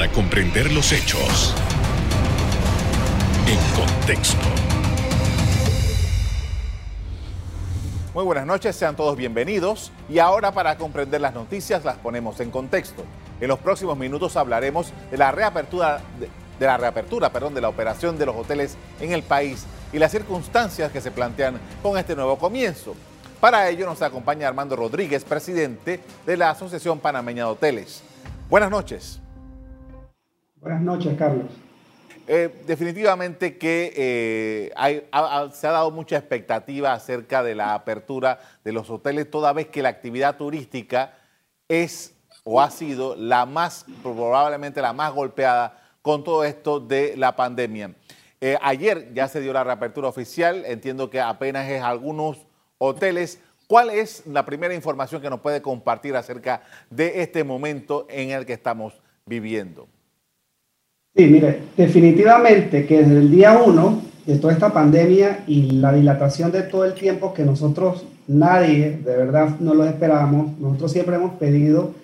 para comprender los hechos en contexto. Muy buenas noches, sean todos bienvenidos. Y ahora para comprender las noticias las ponemos en contexto. En los próximos minutos hablaremos de la reapertura de, la reapertura, perdón, de la operación de los hoteles en el país y las circunstancias que se plantean con este nuevo comienzo. Para ello nos acompaña Armando Rodríguez, presidente de la Asociación Panameña de Hoteles. Buenas noches. Buenas noches, Carlos. Eh, definitivamente que eh, se ha dado mucha expectativa acerca de la apertura de los hoteles, toda vez que la actividad turística es o ha sido la más, probablemente la más golpeada con todo esto de la pandemia. Eh, ayer ya se dio la reapertura oficial, entiendo que apenas es algunos hoteles. ¿Cuál es la primera información que nos puede compartir acerca de este momento en el que estamos viviendo? Sí, mire, definitivamente que desde el día uno de toda esta pandemia y la dilatación de todo el tiempo que nosotros, nadie, de verdad, no lo esperábamos, nosotros siempre hemos pedido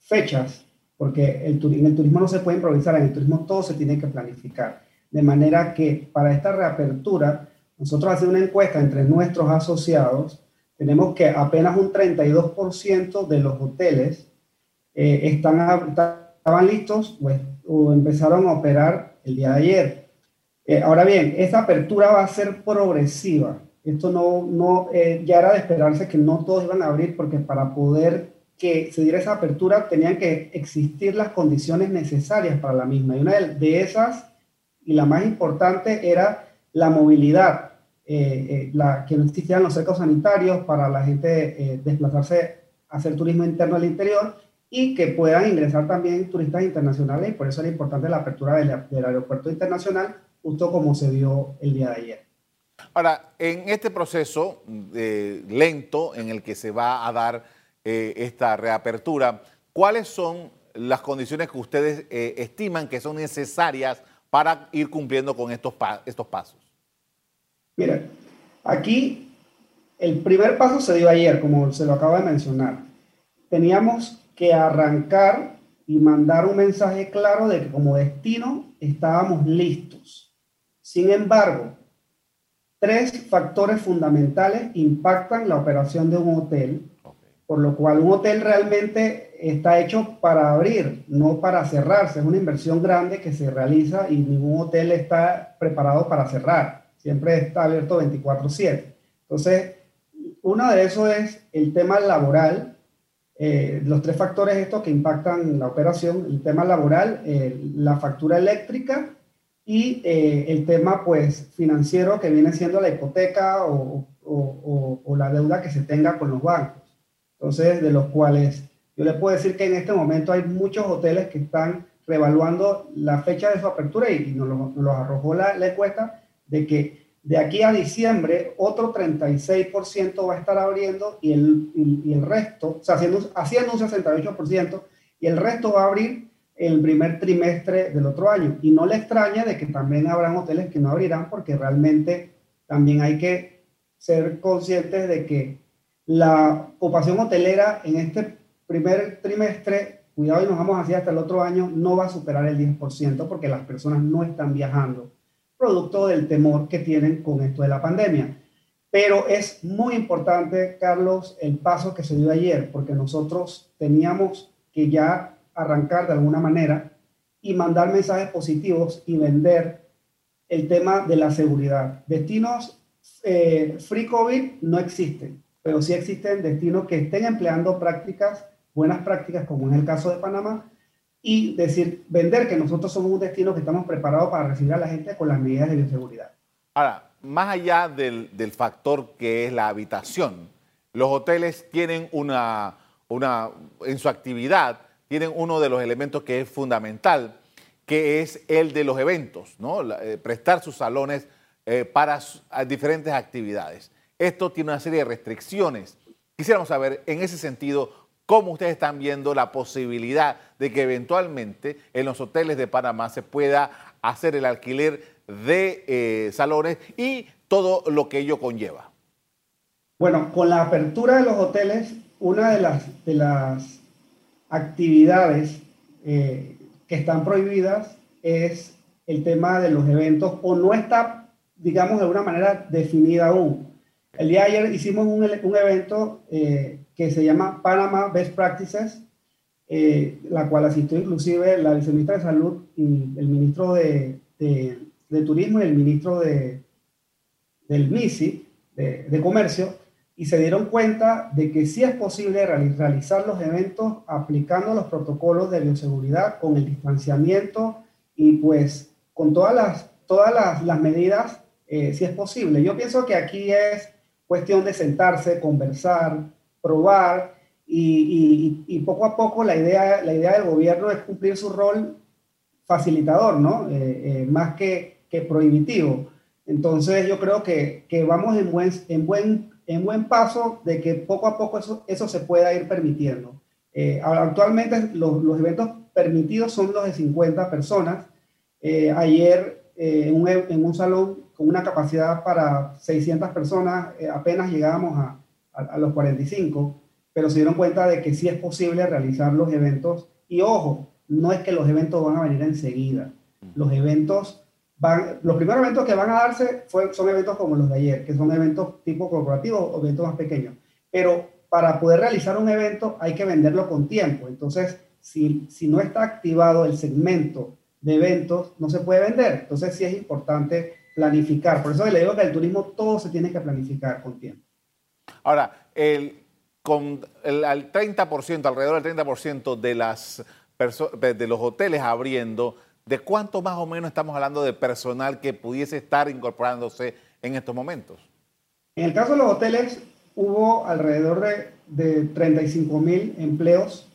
fechas, porque el, en el turismo no se puede improvisar, en el turismo todo se tiene que planificar. De manera que para esta reapertura, nosotros hacemos una encuesta entre nuestros asociados, tenemos que apenas un 32% de los hoteles eh, están, estaban listos pues, o empezaron a operar el día de ayer. Eh, ahora bien, esta apertura va a ser progresiva. Esto no, no eh, ya era de esperarse que no todos iban a abrir porque para poder que se diera esa apertura tenían que existir las condiciones necesarias para la misma. Y una de esas, y la más importante, era la movilidad, eh, eh, la, que no existieran los cercos sanitarios para la gente eh, desplazarse a hacer turismo interno al interior y que puedan ingresar también turistas internacionales y por eso era importante la apertura del, del aeropuerto internacional, justo como se dio el día de ayer. Ahora, en este proceso eh, lento en el que se va a dar eh, esta reapertura, ¿cuáles son las condiciones que ustedes eh, estiman que son necesarias para ir cumpliendo con estos, pa estos pasos? Mira, aquí el primer paso se dio ayer, como se lo acabo de mencionar. Teníamos que arrancar y mandar un mensaje claro de que como destino estábamos listos. Sin embargo, tres factores fundamentales impactan la operación de un hotel, por lo cual un hotel realmente está hecho para abrir, no para cerrarse. Es una inversión grande que se realiza y ningún hotel está preparado para cerrar. Siempre está abierto 24/7. Entonces, uno de esos es el tema laboral, eh, los tres factores estos que impactan la operación, el tema laboral, eh, la factura eléctrica y eh, el tema pues financiero que viene siendo la hipoteca o, la deuda que se tenga con los bancos. Entonces, de los cuales yo le puedo decir que en este momento hay muchos hoteles que están revaluando la fecha de su apertura y, y nos lo arrojó la, la encuesta de que de aquí a diciembre, otro 36% va a estar abriendo y el, y, el resto, o sea, haciendo, haciendo un 68%, y el resto va a abrir el primer trimestre del otro año. Y no le extraña de que también habrán hoteles que no abrirán porque realmente también hay que ser conscientes de que la ocupación hotelera en este primer trimestre, cuidado y nos vamos así hasta el otro año, no va a superar el 10% porque las personas no están viajando producto del temor que tienen con esto de la pandemia. Pero es muy importante, Carlos, el paso que se dio ayer, porque nosotros teníamos que ya arrancar de alguna manera y mandar mensajes positivos y vender el tema de la seguridad. Destinos eh, free COVID no existen, pero sí existen destinos que estén empleando prácticas, buenas prácticas, como en el caso de Panamá, y decir, vender que nosotros somos un destino que estamos preparados para recibir a la gente con las medidas de bioseguridad. Ahora, más allá del, del factor que es la habitación, los hoteles tienen una, una, en su actividad, tienen uno de los elementos que es fundamental, que es el de los eventos, ¿no? Eh, prestar sus salones eh, para diferentes actividades. Esto tiene una serie de restricciones. Quisiéramos saber, en ese sentido, cómo ustedes están viendo la posibilidad de que eventualmente en los hoteles de Panamá se pueda hacer el alquiler de eh, salones y todo lo que ello conlleva. Bueno, con la apertura de los hoteles, una de las, de las actividades eh, que están prohibidas es el tema de los eventos o no está, digamos, de una manera definida aún. El día de ayer hicimos un, un evento eh, se llama Panama Best Practices, eh, la cual asistió inclusive la viceministra de Salud y el ministro de, de, Turismo y el ministro de, del MISI, de, de, Comercio, y se dieron cuenta de que sí es posible realizar los eventos aplicando los protocolos de bioseguridad con el distanciamiento y pues con todas las, todas las, las medidas, eh, si es posible. Yo pienso que aquí es cuestión de sentarse, conversar, probar y, poco a poco la idea, la idea del gobierno es cumplir su rol facilitador, ¿no? Eh, eh, más que, que, prohibitivo. Entonces yo creo que, que, vamos en buen, en, buen, en buen paso de que poco a poco eso, eso se pueda ir permitiendo. actualmente los, los, eventos permitidos son los de 50 personas eh, ayer eh, en, un, en, un, salón con una capacidad para 600 personas, eh, apenas llegábamos a, a, los 45, pero se dieron cuenta de que sí es posible realizar los eventos. Y ojo, no es que los eventos van a venir enseguida. Los eventos van, los primeros eventos que van a darse fue, son eventos como los de ayer, que son eventos tipo corporativo o eventos más pequeños. Pero para poder realizar un evento hay que venderlo con tiempo. Entonces, si, si no está activado el segmento de eventos no se puede vender. Entonces sí es importante planificar. Por eso le digo que el turismo todo se tiene que planificar con tiempo. Ahora, el, con el, al 30%, alrededor del 30% de, las de los hoteles abriendo, ¿de cuánto más o menos estamos hablando de personal que pudiese estar incorporándose en estos momentos? En el caso de los hoteles, hubo alrededor de, de 35 mil empleos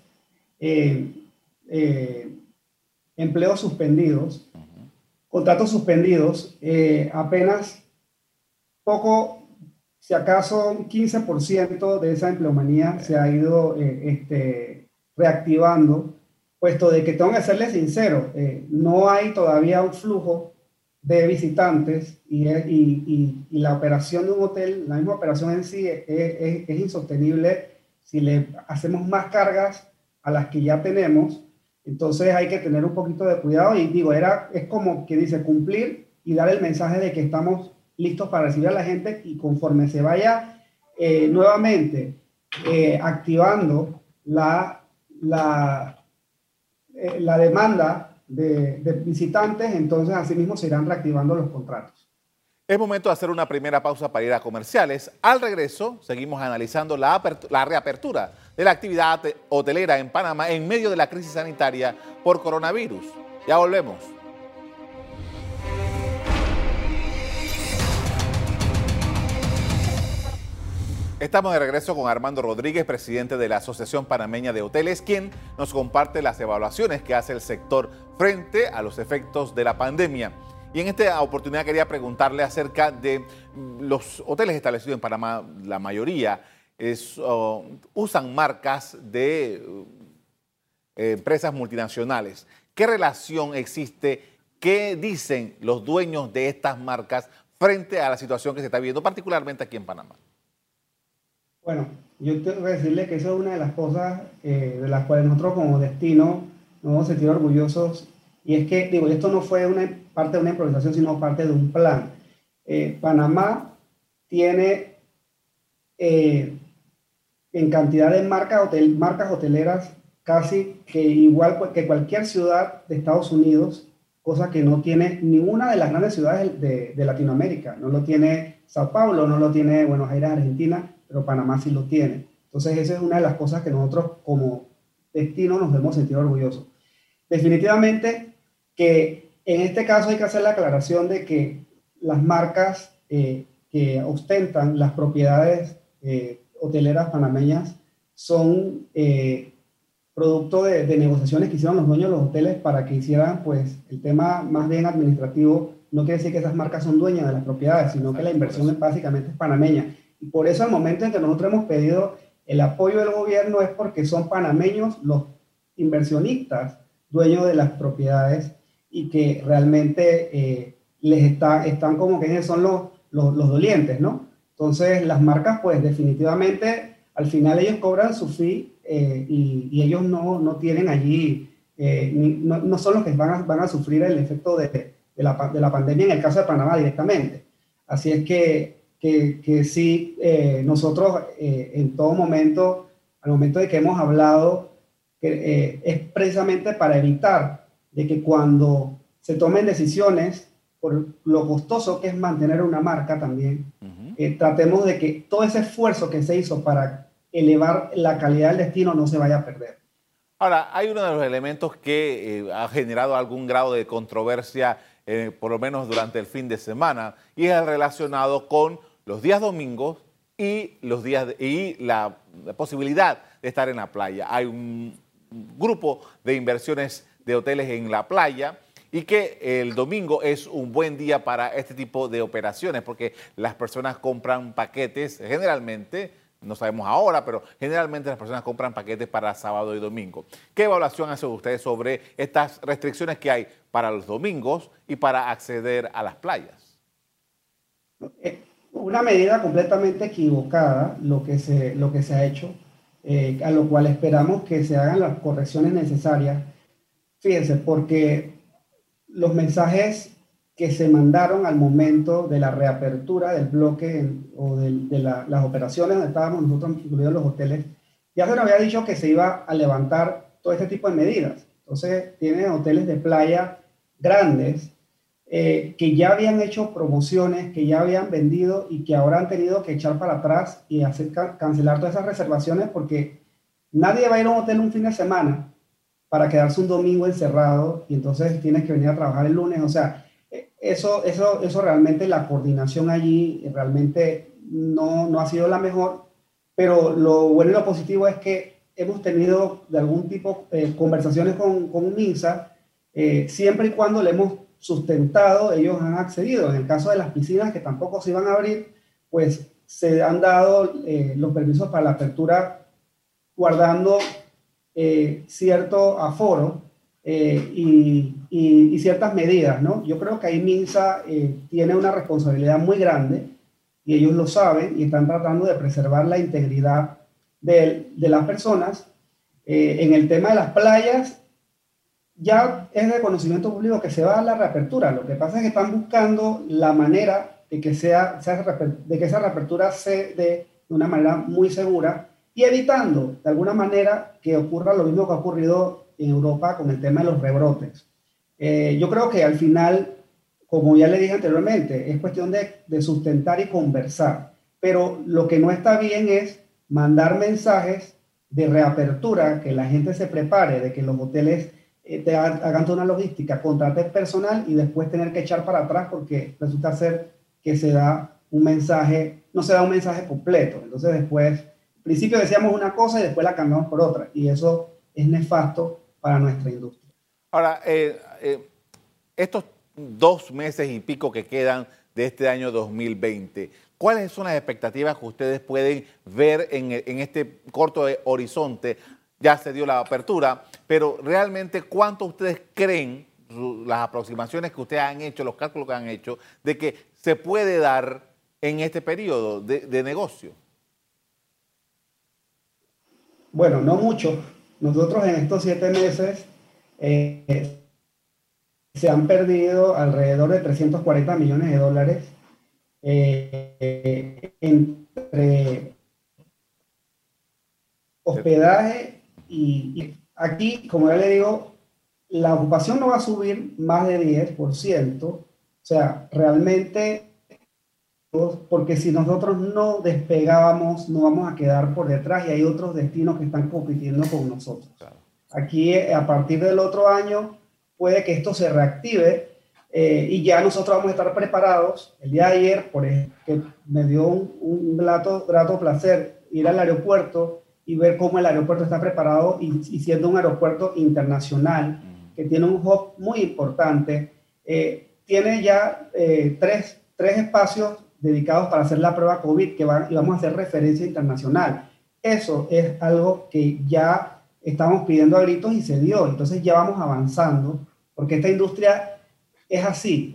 eh, eh, empleos suspendidos, contratos suspendidos, eh, apenas poco, si acaso un 15% de esa empleomanía se ha ido eh, este, reactivando, puesto de que tengo que serle sincero, eh, no hay todavía un flujo de visitantes y, y, y, la operación de un hotel, la misma operación en sí es, es, es insostenible si le hacemos más cargas a las que ya tenemos. Entonces hay que tener un poquito de cuidado y digo, era, es como que dice cumplir y dar el mensaje de que estamos listos para recibir a la gente y conforme se vaya eh, nuevamente eh, activando la, la, eh, la demanda de, visitantes, entonces asimismo se irán reactivando los contratos. Es momento de hacer una primera pausa para ir a comerciales. Al regreso, seguimos analizando la, la reapertura de la actividad hotelera en Panamá en medio de la crisis sanitaria por coronavirus. Ya volvemos. Estamos de regreso con Armando Rodríguez, presidente de la Asociación Panameña de Hoteles, quien nos comparte las evaluaciones que hace el sector frente a los efectos de la pandemia. Y en esta oportunidad quería preguntarle acerca de los hoteles establecidos en Panamá, la mayoría usan marcas de eh, empresas multinacionales. ¿Qué relación existe? ¿Qué dicen los dueños de estas marcas frente a la situación que se está viendo, particularmente aquí en Panamá? Bueno, yo tengo que decirle que eso es una de las cosas eh, de las cuales nosotros como destino nos hemos sentido orgullosos y es que, digo, esto no fue una parte de una improvisación, sino parte de un plan. Eh, Panamá tiene eh, en cantidad de marcas, hotel, marcas hoteleras casi que igual que cualquier ciudad de Estados Unidos, cosa que no tiene ninguna de las grandes ciudades de, de Latinoamérica. No lo tiene Sao Paulo, no lo tiene Buenos Aires, Argentina, pero Panamá sí lo tiene. Entonces, esa es una de las cosas que nosotros como destino nos hemos sentido orgullosos. Definitivamente, que en este caso hay que hacer la aclaración de que las marcas eh, que ostentan las propiedades eh, hoteleras panameñas son eh, producto de, negociaciones que hicieron los dueños de los hoteles para que hicieran pues el tema más bien administrativo. No quiere decir que esas marcas son dueñas de las propiedades, sino que la inversión básicamente es panameña. Y por eso el momento en que nosotros hemos pedido el apoyo del gobierno es porque son panameños los inversionistas dueños de las propiedades y que realmente eh, les está, están como que son los, los, los, dolientes, ¿no? Entonces, las marcas, pues definitivamente, al final ellos cobran su fee eh, y, y, ellos no, no tienen allí eh, no, son los que van a, van a sufrir el efecto de, de, la, de, la, pandemia en el caso de Panamá directamente. Así es que, que, que sí, eh, nosotros eh, en todo momento, al momento de que hemos hablado, que, es precisamente para evitar de que cuando se tomen decisiones por lo costoso que es mantener una marca también, tratemos de que todo ese esfuerzo que se hizo para elevar la calidad del destino no se vaya a perder. Ahora, hay uno de los elementos que eh, ha generado algún grado de controversia, eh, por lo menos durante el fin de semana, y es el relacionado con los días domingos y, los días y la, posibilidad de estar en la playa. Hay un grupo de inversiones de hoteles en la playa y que el domingo es un buen día para este tipo de operaciones porque las personas compran paquetes generalmente no sabemos ahora, pero generalmente las personas compran paquetes para sábado y domingo. ¿Qué evaluación hacen ustedes sobre estas restricciones que hay para los domingos y para acceder a las playas? Una medida completamente equivocada lo que se, lo que se ha hecho, eh, a lo cual esperamos que se hagan las correcciones necesarias. Fíjense, porque los mensajes que se mandaron al momento de la reapertura del bloque o de, las operaciones donde estábamos nosotros, incluidos los hoteles, ya se nos había dicho que se iba a levantar todo este tipo de medidas. Entonces, tienen hoteles de playa grandes eh, que ya habían hecho promociones, que ya habían vendido y que ahora han tenido que echar para atrás y hacer cancelar todas esas reservaciones porque nadie va a ir a un hotel un fin de semana para quedarse un domingo encerrado y entonces tienes que venir a trabajar el lunes. O sea, eso, eso, eso realmente, la coordinación allí realmente no, no ha sido la mejor, pero lo bueno y lo positivo es que hemos tenido de algún tipo eh, conversaciones con, con MINSA, eh, siempre y cuando le hemos sustentado, ellos han accedido. En el caso de las piscinas que tampoco se iban a abrir, pues se han dado eh, los permisos para la apertura guardando cierto aforo y y, ciertas medidas, ¿no? Yo creo que ahí MINSA eh, tiene una responsabilidad muy grande y ellos lo saben y están tratando de preservar la integridad de, de las personas. Eh, en el tema de las playas, ya es de conocimiento público que se va a la reapertura. Lo que pasa es que están buscando la manera de que, sea, de que esa reapertura se dé de una manera muy segura y evitando de alguna manera que ocurra lo mismo que ha ocurrido en Europa con el tema de los rebrotes. Eh, yo creo que al final, como ya le dije anteriormente, es cuestión de, de, sustentar y conversar. Pero lo que no está bien es mandar mensajes de reapertura, que la gente se prepare, de que los hoteles te hagan toda una logística, contraten personal y después tener que echar para atrás porque resulta ser que se da un mensaje, no se da un mensaje completo. Entonces después, al principio decíamos una cosa y después la cambiamos por otra. Y eso es nefasto para nuestra industria. Ahora, eh, eh, estos dos meses y pico que quedan de este año 2020, ¿cuáles son las expectativas que ustedes pueden ver en, este corto horizonte? Ya se dio la apertura, pero realmente cuánto ustedes creen, las aproximaciones que ustedes han hecho, los cálculos que han hecho, de que se puede dar en este periodo de, negocio? Bueno, no mucho. Nosotros en estos siete meses eh, se han perdido alrededor de 340 millones de dólares eh, entre hospedaje y, aquí, como ya le digo, la ocupación no va a subir más de 10%, o sea, realmente, porque si nosotros no despegábamos, no vamos a quedar por detrás y hay otros destinos que están compitiendo con nosotros. Aquí, eh, a partir del otro año, puede que esto se reactive eh, y ya nosotros vamos a estar preparados. El día de ayer, por ejemplo, me dio un, grato, grato, placer ir al aeropuerto y ver cómo el aeropuerto está preparado y, siendo un aeropuerto internacional que tiene un hub muy importante, eh, tiene ya tres, tres espacios dedicados para hacer la prueba COVID que van, y vamos a hacer referencia internacional. Eso es algo que ya estamos pidiendo a gritos y se dio. Entonces ya vamos avanzando, porque esta industria es así,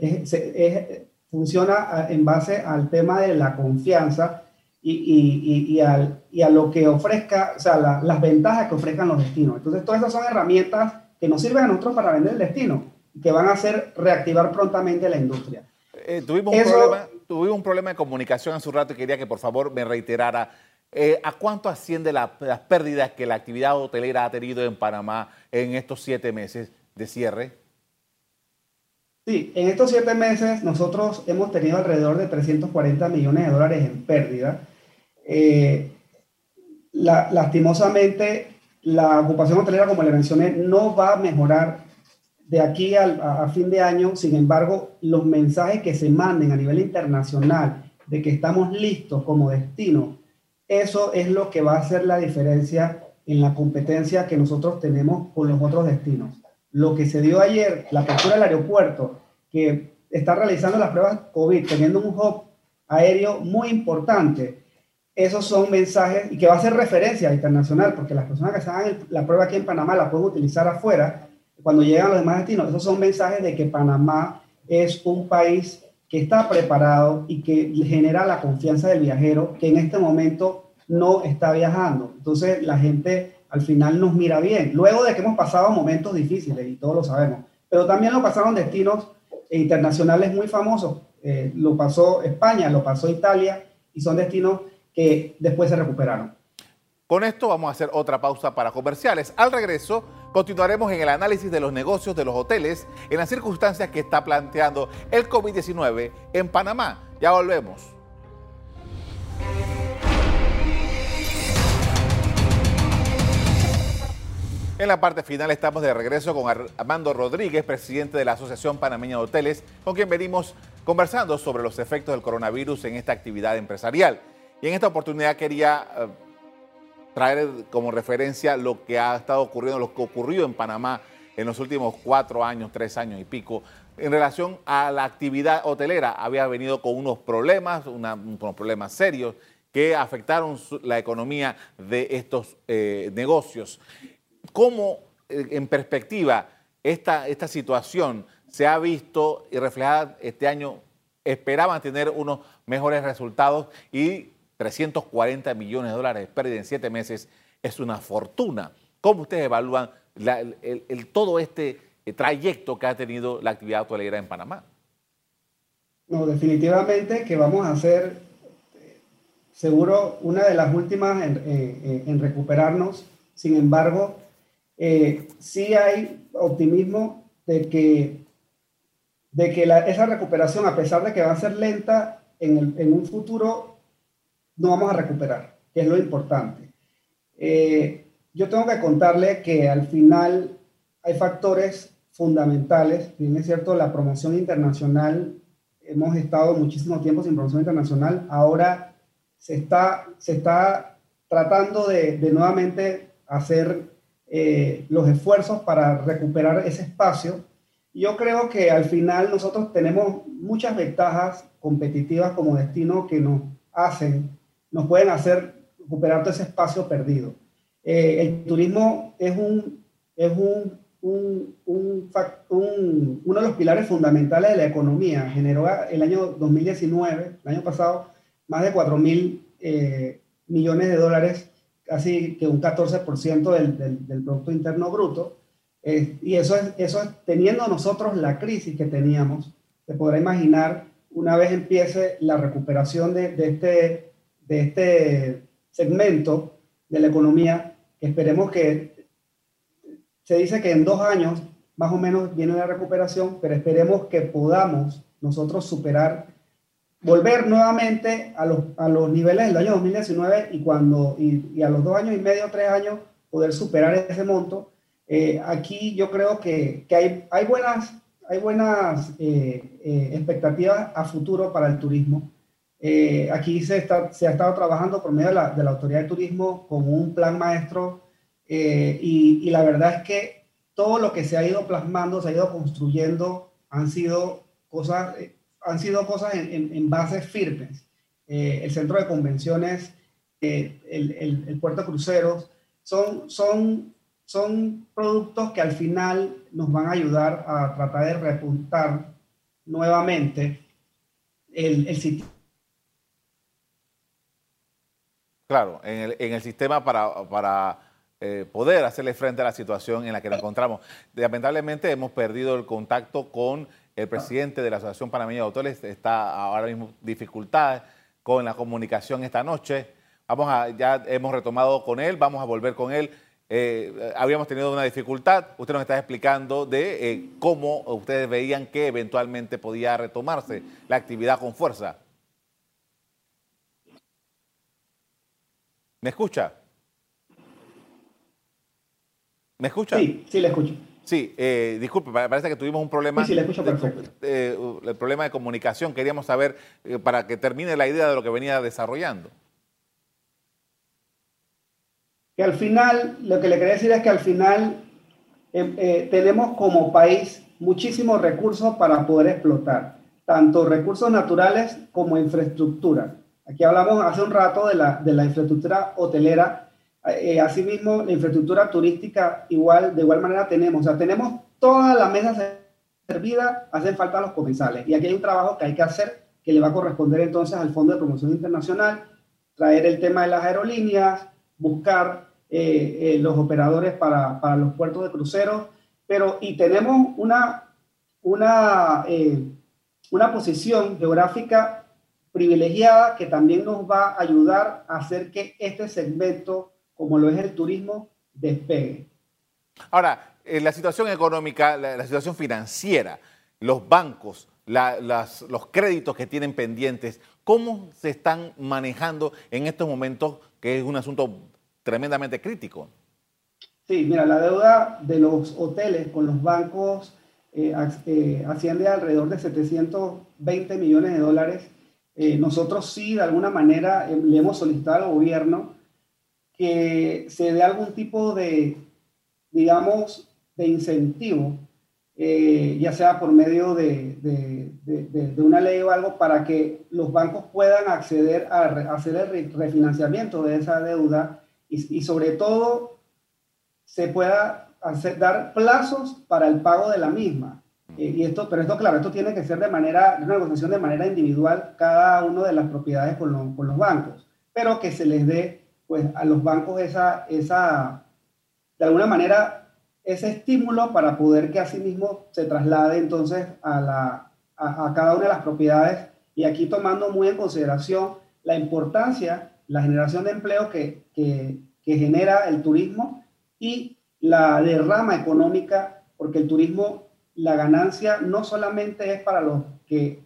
funciona en base al tema de la confianza y, y, y, al, y a lo que ofrezca, o sea, las ventajas que ofrezcan los destinos. Entonces todas esas son herramientas que nos sirven a nosotros para vender el destino, que van a hacer reactivar prontamente la industria. Eh, tuvimos, un problema, tuvimos un problema de comunicación hace un rato y quería que por favor me reiterara eh, ¿A cuánto asciende las pérdidas que la actividad hotelera ha tenido en Panamá en estos siete meses de cierre? Sí, en estos siete meses nosotros hemos tenido alrededor de 340 millones de dólares en pérdida. Eh, lastimosamente, la ocupación hotelera, como le mencioné, no va a mejorar de aquí a, a fin de año. Sin embargo, los mensajes que se manden a nivel internacional de que estamos listos como destino eso es lo que va a hacer la diferencia en la competencia que nosotros tenemos con los otros destinos. Lo que se dio ayer, la apertura del aeropuerto, que está realizando las pruebas COVID, teniendo un hub aéreo muy importante, esos son mensajes y que va a ser referencia internacional, porque las personas que hagan la prueba aquí en Panamá la pueden utilizar afuera cuando llegan los demás destinos. Esos son mensajes de que Panamá es un país que está preparado y que genera la confianza del viajero que en este momento no está viajando. Entonces la gente al final nos mira bien, luego de que hemos pasado momentos difíciles y todos lo sabemos, pero también lo pasaron destinos internacionales muy famosos. Eh, lo pasó España, lo pasó Italia y son destinos que después se recuperaron. Con esto vamos a hacer otra pausa para comerciales. Al regreso, continuaremos en el análisis de los negocios de los hoteles en las circunstancias que está planteando el COVID-19 en Panamá. Ya volvemos. En la parte final estamos de regreso con Armando Rodríguez, presidente de la Asociación Panameña de Hoteles, con quien venimos conversando sobre los efectos del coronavirus en esta actividad empresarial. Y en esta oportunidad quería eh, traer como referencia lo que ha estado ocurriendo, lo que ocurrió en Panamá en los últimos cuatro años, tres años y pico, en relación a la actividad hotelera. Había venido con unos problemas, unos problemas serios que afectaron la economía de estos eh, negocios. ¿Cómo, eh, en perspectiva, esta, esta situación se ha visto y reflejada este año? Esperaban tener unos mejores resultados y 340 millones de dólares pérdida en siete meses es una fortuna. ¿Cómo ustedes evalúan el, todo este eh, trayecto que ha tenido la actividad hotelera en Panamá? No, definitivamente que vamos a ser seguro una de las últimas en, eh, eh, recuperarnos. Sin embargo, sí hay optimismo de que, de que esa recuperación, a pesar de que va a ser lenta, en, en un futuro no vamos a recuperar, que es lo importante. Eh, yo tengo que contarle que al final hay factores fundamentales, bien es cierto, la promoción internacional, hemos estado muchísimo tiempo sin promoción internacional, ahora se está, se está tratando de, nuevamente hacer eh, los esfuerzos para recuperar ese espacio. Yo creo que al final nosotros tenemos muchas ventajas competitivas como destino que nos hacen nos pueden hacer recuperar todo ese espacio perdido. Eh, el turismo es, un, es un, un, un, uno de los pilares fundamentales de la economía. Generó el año 2019, el año pasado, más de 4 mil eh, millones de dólares, casi que un 14% del, del, Producto Interno Bruto. Y eso es, eso es teniendo nosotros la crisis que teníamos, se podrá imaginar una vez empiece la recuperación de, de este de este segmento de la economía, esperemos que se dice que en dos años más o menos viene la recuperación, pero esperemos que podamos nosotros superar, volver nuevamente a los, a los niveles del año 2019 y, cuando, y, a los dos años y medio, tres años, poder superar ese monto. Eh, aquí yo creo que, que, hay, hay buenas, hay buenas eh, eh, expectativas a futuro para el turismo. Eh, aquí se, está, se ha estado trabajando por medio de la, de la Autoridad de Turismo con un plan maestro eh, y, y, la verdad es que todo lo que se ha ido plasmando, se ha ido construyendo, han sido cosas, eh, han sido cosas en, en, bases firmes. el centro de convenciones, el, el, el, puerto de cruceros, son, son, son productos que al final nos van a ayudar a tratar de repuntar nuevamente el, el sitio Claro, en el, en el sistema para, para eh, poder hacerle frente a la situación en la que nos encontramos. Lamentablemente hemos perdido el contacto con el presidente de la Asociación Panameña de Autores, está ahora mismo dificultades con la comunicación esta noche. Vamos a, ya hemos retomado con él, vamos a volver con él. Eh, habíamos tenido una dificultad, usted nos está explicando de eh, cómo ustedes veían que eventualmente podía retomarse la actividad con fuerza. ¿Me escucha? ¿Me escucha? Sí, sí, le escucho. Sí, eh, disculpe, parece que tuvimos un problema. Sí, sí, le escucho perfecto. De, el problema de comunicación. Queríamos saber, eh, para que termine la idea de lo que venía desarrollando. Que al final, lo que le quería decir es que al final eh, tenemos como país muchísimos recursos para poder explotar, tanto recursos naturales como infraestructura. Aquí hablamos hace un rato de la, de la infraestructura hotelera eh, asimismo, la infraestructura turística igual, de igual manera tenemos. O sea, tenemos toda la mesa servida, hacen falta los comensales. Y aquí hay un trabajo que hay que hacer que le va a corresponder entonces al Fondo de Promoción Internacional, traer el tema de las aerolíneas, buscar eh, eh, los operadores para, para, los puertos de cruceros, pero y tenemos una, una, una posición geográfica privilegiada que también nos va a ayudar a hacer que este segmento como lo es el turismo, despegue. Ahora, eh, la situación económica, la, situación financiera, los bancos, los créditos que tienen pendientes, ¿cómo se están manejando en estos momentos que es un asunto tremendamente crítico? Sí, mira, la deuda de los hoteles con los bancos eh, eh, asciende a alrededor de 720 millones de dólares. Nosotros sí, de alguna manera, le hemos solicitado al gobierno que se dé algún tipo de, digamos, de incentivo, eh, ya sea por medio de, una ley o algo, para que los bancos puedan acceder a, hacer el refinanciamiento de esa deuda y, sobre todo se pueda dar plazos para el pago de la misma. Y esto, pero esto, claro, esto tiene que ser de manera, una negociación de manera individual cada uno de las propiedades con, con los bancos, pero que se les dé pues a los bancos esa, esa, de alguna manera, ese estímulo para poder que asimismo se traslade entonces a, la, a, cada una de las propiedades. Y aquí tomando muy en consideración la importancia, la generación de empleo que, que, que genera el turismo y la derrama económica, porque el turismo, la ganancia no solamente es para los que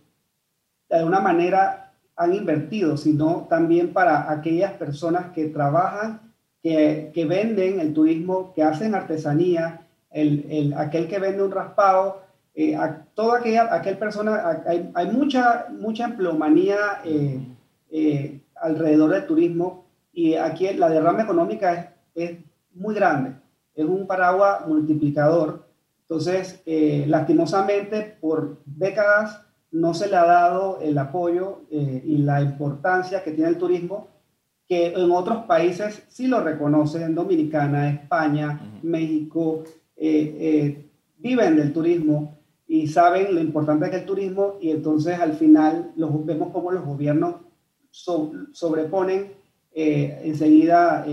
de alguna manera han invertido, sino también para aquellas personas que trabajan, que, que venden el turismo, que hacen artesanía, el, el, aquel que vende un raspado, eh, a toda aquella aquel persona, hay, hay, mucha, mucha empleomanía eh, eh, alrededor del turismo y aquí la derrama económica es, es muy grande, es un paraguas multiplicador. Entonces, lastimosamente, por décadas no se le ha dado el apoyo eh, y la importancia que tiene el turismo, que en otros países sí lo reconocen, en Dominicana, España, México, eh, eh, viven del turismo y saben lo importante que es el turismo y entonces al final los, vemos como los gobiernos sobreponen enseguida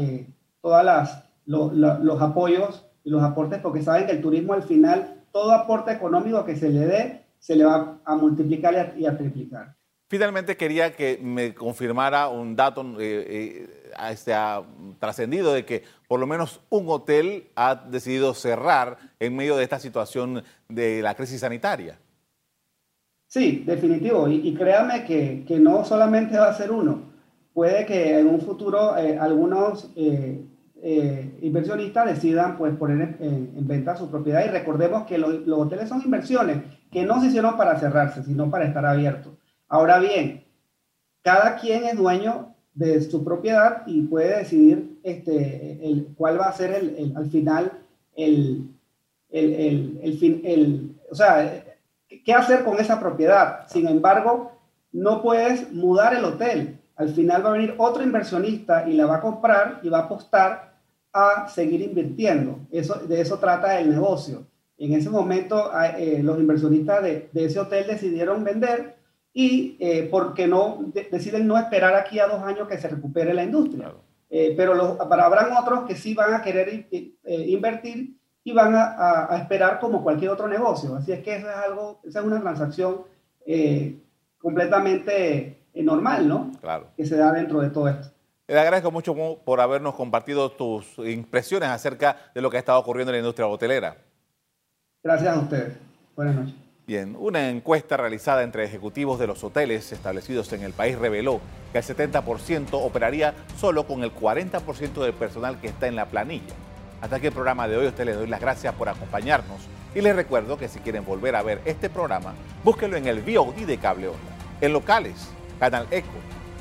todas las los apoyos y los aportes porque saben que el turismo al final todo aporte económico que se le dé se le va a multiplicar y a, triplicar. Finalmente quería que me confirmara un dato eh, eh, este, trascendido de que por lo menos un hotel ha decidido cerrar en medio de esta situación de la crisis sanitaria. Sí, definitivo. Y, créame que, que, no solamente va a ser uno. Puede que en un futuro eh, algunos eh, inversionistas decidan pues, poner en, venta su propiedad. Y recordemos que los, hoteles son inversiones que no se hicieron para cerrarse, sino para estar abiertos. Ahora bien, cada quien es dueño de su propiedad y puede decidir este, el, cuál va a ser el, al final el, el, fin, el, o sea, qué hacer con esa propiedad. Sin embargo, no puedes mudar el hotel. Al final va a venir otro inversionista y la va a comprar y va a apostar a seguir invirtiendo. Eso, de eso trata el negocio. En ese momento eh, los inversionistas de, ese hotel decidieron vender y eh, porque no deciden no esperar aquí a dos años que se recupere la industria. Eh, pero los, habrán otros que sí van a querer eh, invertir y van a, esperar como cualquier otro negocio. Así es que eso es algo, esa es una transacción completamente normal, ¿no? Claro. Que se da dentro de todo esto. Le agradezco mucho por habernos compartido tus impresiones acerca de lo que ha estado ocurriendo en la industria hotelera. Gracias a ustedes. Buenas noches. Bien, una encuesta realizada entre ejecutivos de los hoteles establecidos en el país reveló que el 70% operaría solo con el 40% del personal que está en la planilla. Hasta aquí el programa de hoy, a ustedes les doy las gracias por acompañarnos y les recuerdo que si quieren volver a ver este programa, búsquenlo en el VOD de Cable Onda, en locales, Canal Eco.